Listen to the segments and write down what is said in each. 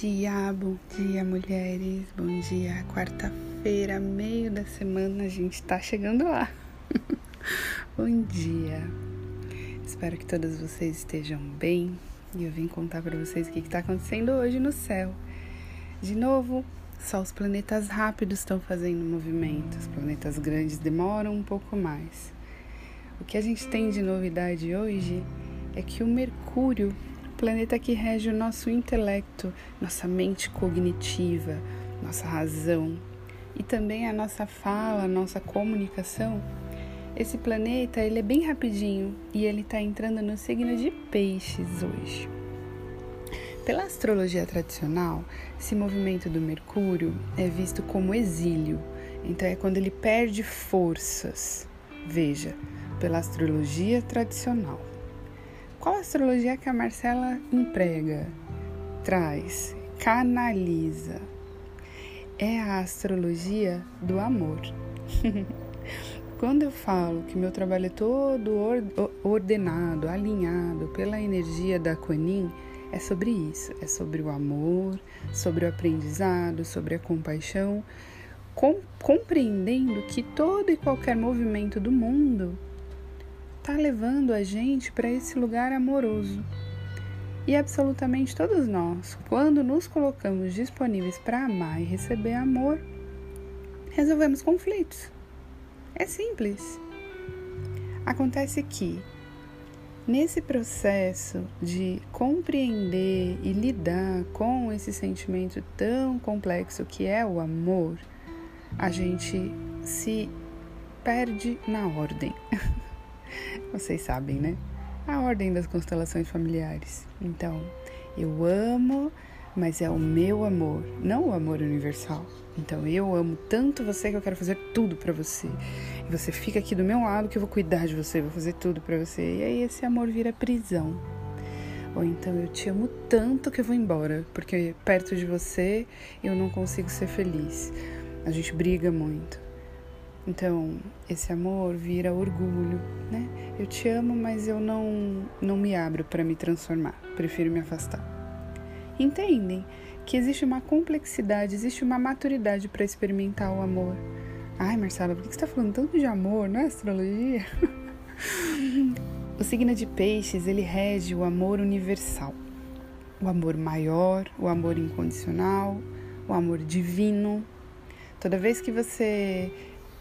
dia, bom dia, mulheres. Bom dia, quarta-feira, meio da semana, a gente tá chegando lá. bom dia. Espero que todas vocês estejam bem e eu vim contar para vocês o que está acontecendo hoje no céu. De novo, só os planetas rápidos estão fazendo movimento, os planetas grandes demoram um pouco mais. O que a gente tem de novidade hoje é que o Mercúrio planeta que rege o nosso intelecto, nossa mente cognitiva, nossa razão e também a nossa fala, nossa comunicação. Esse planeta ele é bem rapidinho e ele está entrando no signo de Peixes hoje. Pela astrologia tradicional, esse movimento do Mercúrio é visto como exílio, então é quando ele perde forças. Veja, pela astrologia tradicional. Qual astrologia que a Marcela emprega, traz, canaliza? É a astrologia do amor. Quando eu falo que meu trabalho é todo ordenado, alinhado pela energia da Quanin, é sobre isso, é sobre o amor, sobre o aprendizado, sobre a compaixão, com, compreendendo que todo e qualquer movimento do mundo está levando a gente para esse lugar amoroso. E absolutamente todos nós, quando nos colocamos disponíveis para amar e receber amor, resolvemos conflitos. É simples. Acontece que, nesse processo de compreender e lidar com esse sentimento tão complexo que é o amor, a gente se perde na ordem. Vocês sabem, né? A ordem das constelações familiares. Então, eu amo, mas é o meu amor, não o amor universal. Então, eu amo tanto você que eu quero fazer tudo para você. E você fica aqui do meu lado que eu vou cuidar de você, vou fazer tudo para você. E aí esse amor vira prisão. Ou então eu te amo tanto que eu vou embora, porque perto de você eu não consigo ser feliz. A gente briga muito. Então, esse amor vira orgulho, né? Eu te amo, mas eu não não me abro para me transformar. Prefiro me afastar. Entendem que existe uma complexidade, existe uma maturidade para experimentar o amor. Ai, Marcela, por que você está falando tanto de amor, não é astrologia? o signo de Peixes, ele rege o amor universal. O amor maior, o amor incondicional, o amor divino. Toda vez que você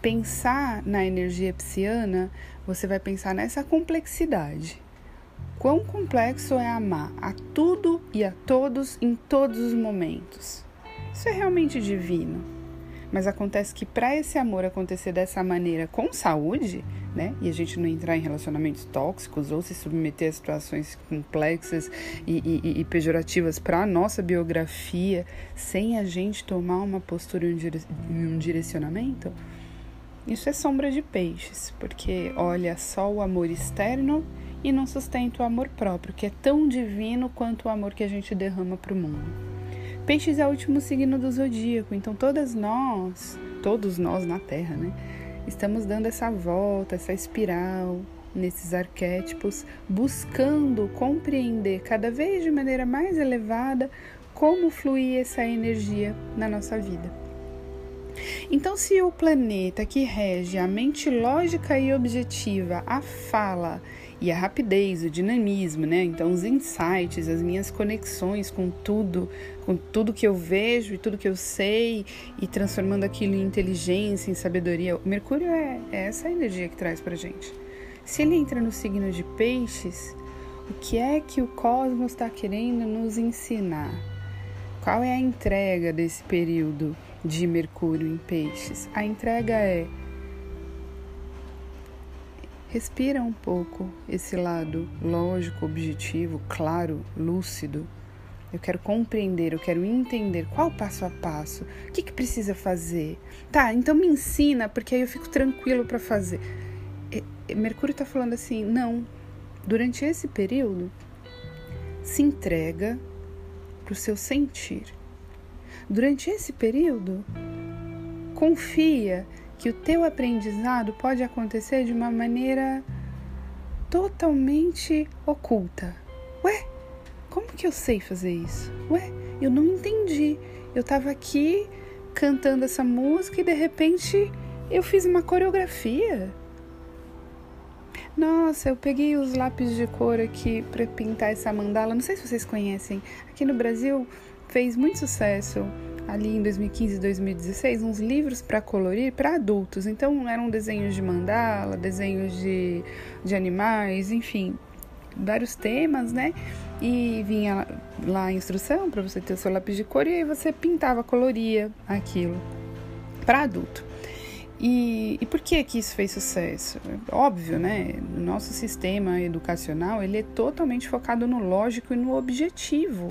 pensar na energia psiana, você vai pensar nessa complexidade. Quão complexo é amar a tudo e a todos em todos os momentos. Isso é realmente divino. Mas acontece que para esse amor acontecer dessa maneira com saúde, né? E a gente não entrar em relacionamentos tóxicos ou se submeter a situações complexas e, e, e pejorativas para a nossa biografia, sem a gente tomar uma postura e um direcionamento, isso é sombra de peixes, porque olha só o amor externo e não sustenta o amor próprio, que é tão divino quanto o amor que a gente derrama para o mundo. Peixes é o último signo do zodíaco, então todas nós, todos nós na Terra, né, estamos dando essa volta, essa espiral nesses arquétipos, buscando compreender cada vez de maneira mais elevada como fluir essa energia na nossa vida. Então, se o planeta que rege a mente lógica e objetiva, a fala e a rapidez, o dinamismo, né? Então, os insights, as minhas conexões com tudo, com tudo que eu vejo e tudo que eu sei e transformando aquilo em inteligência, em sabedoria. O Mercúrio é, é essa energia que traz pra gente. Se ele entra no signo de Peixes, o que é que o cosmos está querendo nos ensinar? Qual é a entrega desse período? De Mercúrio em Peixes. A entrega é respira um pouco esse lado lógico, objetivo, claro, lúcido. Eu quero compreender, eu quero entender qual passo a passo, o que, que precisa fazer. Tá, então me ensina, porque aí eu fico tranquilo para fazer. Mercúrio está falando assim: não, durante esse período, se entrega para o seu sentir. Durante esse período, confia que o teu aprendizado pode acontecer de uma maneira totalmente oculta. Ué, como que eu sei fazer isso? Ué, Eu não entendi. Eu estava aqui cantando essa música e de repente eu fiz uma coreografia. Nossa, eu peguei os lápis de cor aqui para pintar essa mandala. Não sei se vocês conhecem. Aqui no Brasil fez muito sucesso ali em 2015 e 2016 uns livros para colorir para adultos. Então eram desenhos de mandala, desenhos de, de animais, enfim, vários temas, né? E vinha lá a instrução para você ter o seu lápis de cor e aí você pintava, coloria aquilo para adulto. E, e, por que que isso fez sucesso? Óbvio, né? O nosso sistema educacional ele é totalmente focado no lógico e no objetivo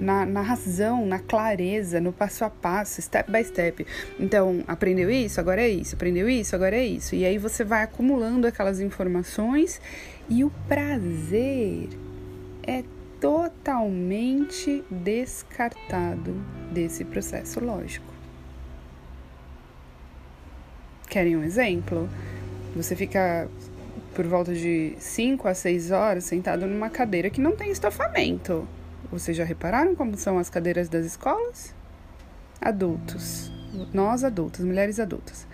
na, na razão, na clareza, no passo a passo, step by step. Então, aprendeu isso, agora é isso, aprendeu isso, agora é isso. E aí você vai acumulando aquelas informações e o prazer é totalmente descartado desse processo lógico. Querem um exemplo? Você fica por volta de 5 a 6 horas sentado numa cadeira que não tem estofamento. Vocês já repararam como são as cadeiras das escolas? Adultos, nós adultas, mulheres adultas.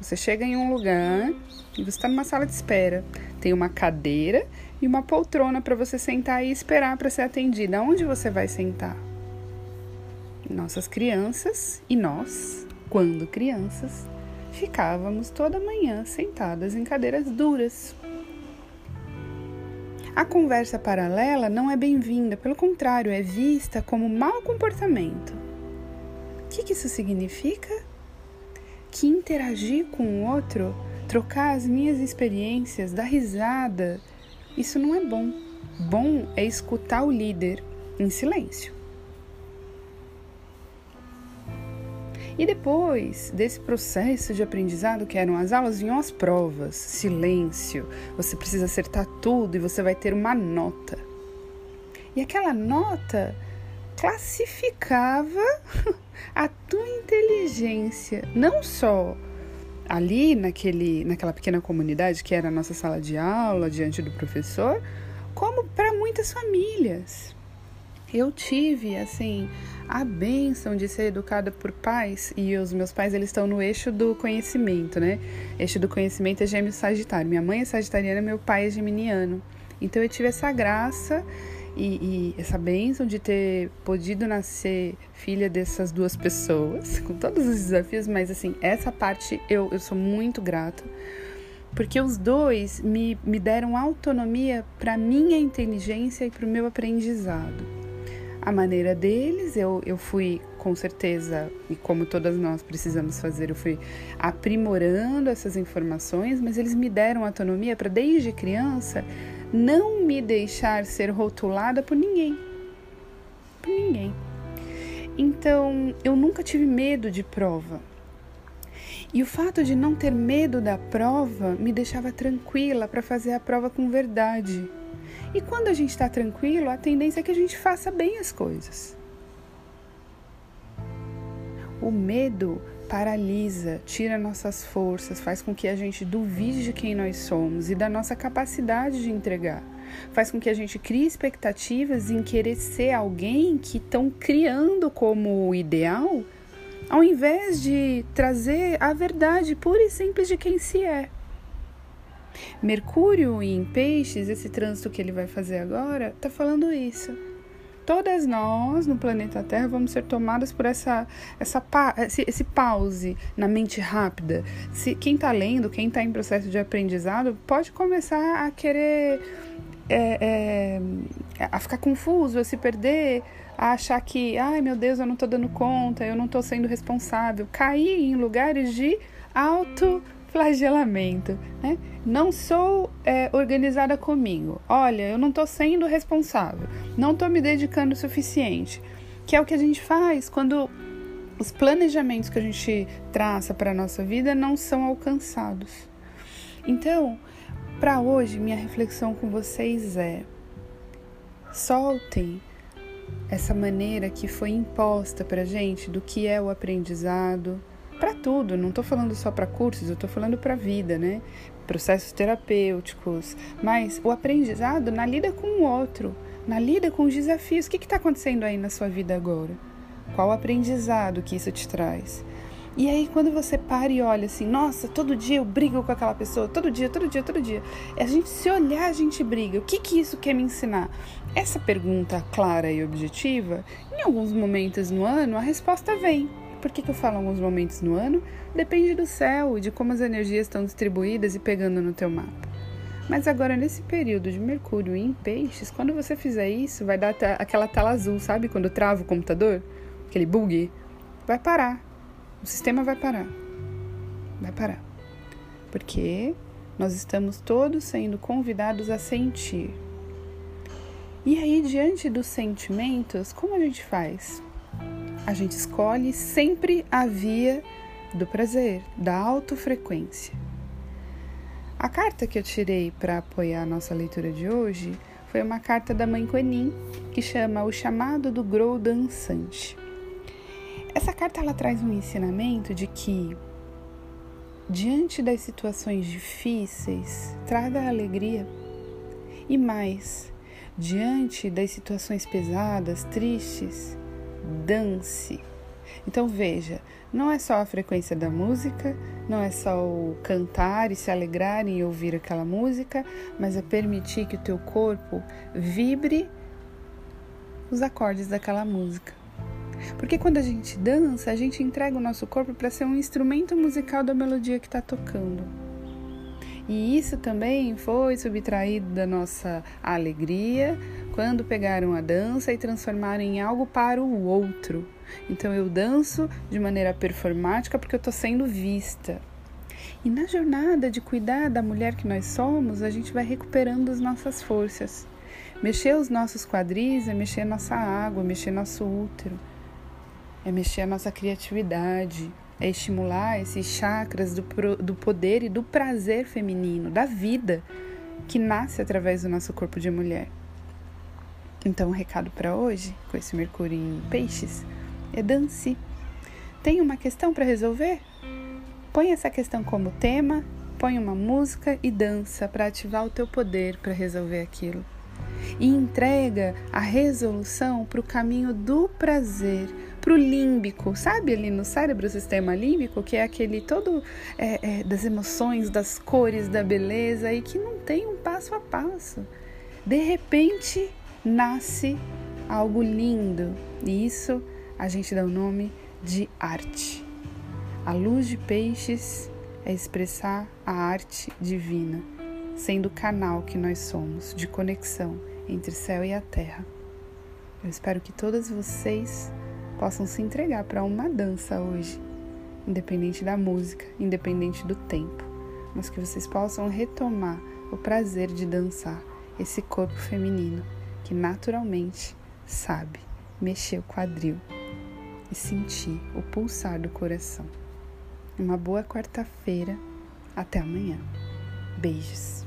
Você chega em um lugar e você está numa sala de espera. Tem uma cadeira e uma poltrona para você sentar e esperar para ser atendida. Onde você vai sentar? Nossas crianças e nós, quando crianças, ficávamos toda manhã sentadas em cadeiras duras, a conversa paralela não é bem-vinda, pelo contrário, é vista como mau comportamento. O que, isso significa? Que interagir com o outro, trocar as minhas experiências, dar risada, isso não é bom. Bom é escutar o líder em silêncio. E depois desse processo de aprendizado, que eram as aulas, vinham as provas, silêncio, você precisa acertar tudo e você vai ter uma nota. E aquela nota classificava a tua inteligência, não só ali naquele, naquela pequena comunidade que era a nossa sala de aula diante do professor, como para muitas famílias. Eu tive assim a benção de ser educada por pais e os meus pais eles estão no eixo do conhecimento, né? Eixo do conhecimento é gêmeo sagitário. Minha mãe é sagitariana, meu pai é geminiano. Então eu tive essa graça e, e essa benção de ter podido nascer filha dessas duas pessoas, com todos os desafios, mas assim, essa parte eu, eu sou muito grata porque os dois me, me deram autonomia para minha inteligência e para o meu aprendizado a maneira deles. Eu, eu fui, com certeza, e como todas nós precisamos fazer, eu fui aprimorando essas informações, mas eles me deram autonomia para, desde criança, não me deixar ser rotulada por ninguém. Por ninguém. Então, eu nunca tive medo de prova. E o fato de não ter medo da prova me deixava tranquila para fazer a prova com verdade. E quando a gente está tranquilo, a tendência é que a gente faça bem as coisas. O medo paralisa, tira nossas forças, faz com que a gente duvide de quem nós somos e da nossa capacidade de entregar. Faz com que a gente crie expectativas em querer ser alguém que estão criando como ideal, ao invés de trazer a verdade pura e simples de quem se é. Mercúrio em Peixes, esse trânsito que ele vai fazer agora, está falando isso. Todas nós no planeta Terra vamos ser tomadas por essa, essa esse, esse pause na mente rápida. Se quem está lendo, quem está em processo de aprendizado, pode começar a querer é, é, a ficar confuso, a se perder, a achar que, ai meu Deus, eu não estou dando conta, eu não estou sendo responsável, cair em lugares de auto flagelamento, né? Não sou é, organizada comigo. Olha, eu não estou sendo responsável, não estou me dedicando o suficiente. Que é o que a gente faz quando os planejamentos que a gente traça para a nossa vida não são alcançados. Então, para hoje, minha reflexão com vocês é: soltem essa maneira que foi imposta para gente do que é o aprendizado para tudo, não estou falando só para cursos, eu estou falando para a vida, né? Processos terapêuticos, mas o aprendizado na lida com o outro, na lida com os desafios. O que está acontecendo aí na sua vida agora? Qual aprendizado que isso te traz? E aí, quando você para e olha assim, nossa, todo dia eu brigo com aquela pessoa, todo dia, todo dia, todo dia. A gente se olhar, a gente briga. O que, que isso quer me ensinar? Essa pergunta clara e objetiva, em alguns momentos no ano, a resposta vem. Por que, que eu falo alguns momentos no ano? Depende do céu, de como as energias estão distribuídas e pegando no teu mapa. Mas agora, nesse período de Mercúrio em peixes, quando você fizer isso, vai dar aquela tela azul, sabe? Quando trava o computador, aquele bug, vai parar. O sistema vai parar. Vai parar. Porque nós estamos todos sendo convidados a sentir. E aí, diante dos sentimentos, como a gente faz? A gente escolhe sempre a via do prazer, da autofrequência. A carta que eu tirei para apoiar a nossa leitura de hoje foi uma carta da mãe Quenin, que chama O Chamado do Grou Dançante. Essa carta ela traz um ensinamento de que diante das situações difíceis, traga alegria. E mais, diante das situações pesadas, tristes, dance. Então veja, não é só a frequência da música, não é só o cantar e se alegrar em ouvir aquela música, mas é permitir que o teu corpo vibre os acordes daquela música. Porque quando a gente dança, a gente entrega o nosso corpo para ser um instrumento musical da melodia que está tocando. E isso também foi subtraído da nossa alegria quando pegaram a dança e transformaram em algo para o outro. Então eu danço de maneira performática porque eu estou sendo vista. E na jornada de cuidar da mulher que nós somos, a gente vai recuperando as nossas forças. Mexer os nossos quadris é mexer nossa água, mexer nosso útero, é mexer a nossa criatividade, é estimular esses chakras do, do poder e do prazer feminino, da vida que nasce através do nosso corpo de mulher. Então, o recado para hoje, com esse Mercúrio em Peixes, é dance. Tem uma questão para resolver? Põe essa questão como tema, põe uma música e dança para ativar o teu poder para resolver aquilo. E entrega a resolução para o caminho do prazer, para o límbico, sabe ali no cérebro, o sistema límbico, que é aquele todo é, é, das emoções, das cores, da beleza e que não tem um passo a passo. De repente nasce algo lindo e isso a gente dá o nome de arte. A luz de peixes é expressar a arte divina, sendo o canal que nós somos de conexão entre céu e a terra. Eu espero que todas vocês possam se entregar para uma dança hoje, independente da música, independente do tempo, mas que vocês possam retomar o prazer de dançar esse corpo feminino que naturalmente sabe mexer o quadril e sentir o pulsar do coração. Uma boa quarta-feira. Até amanhã. Beijos.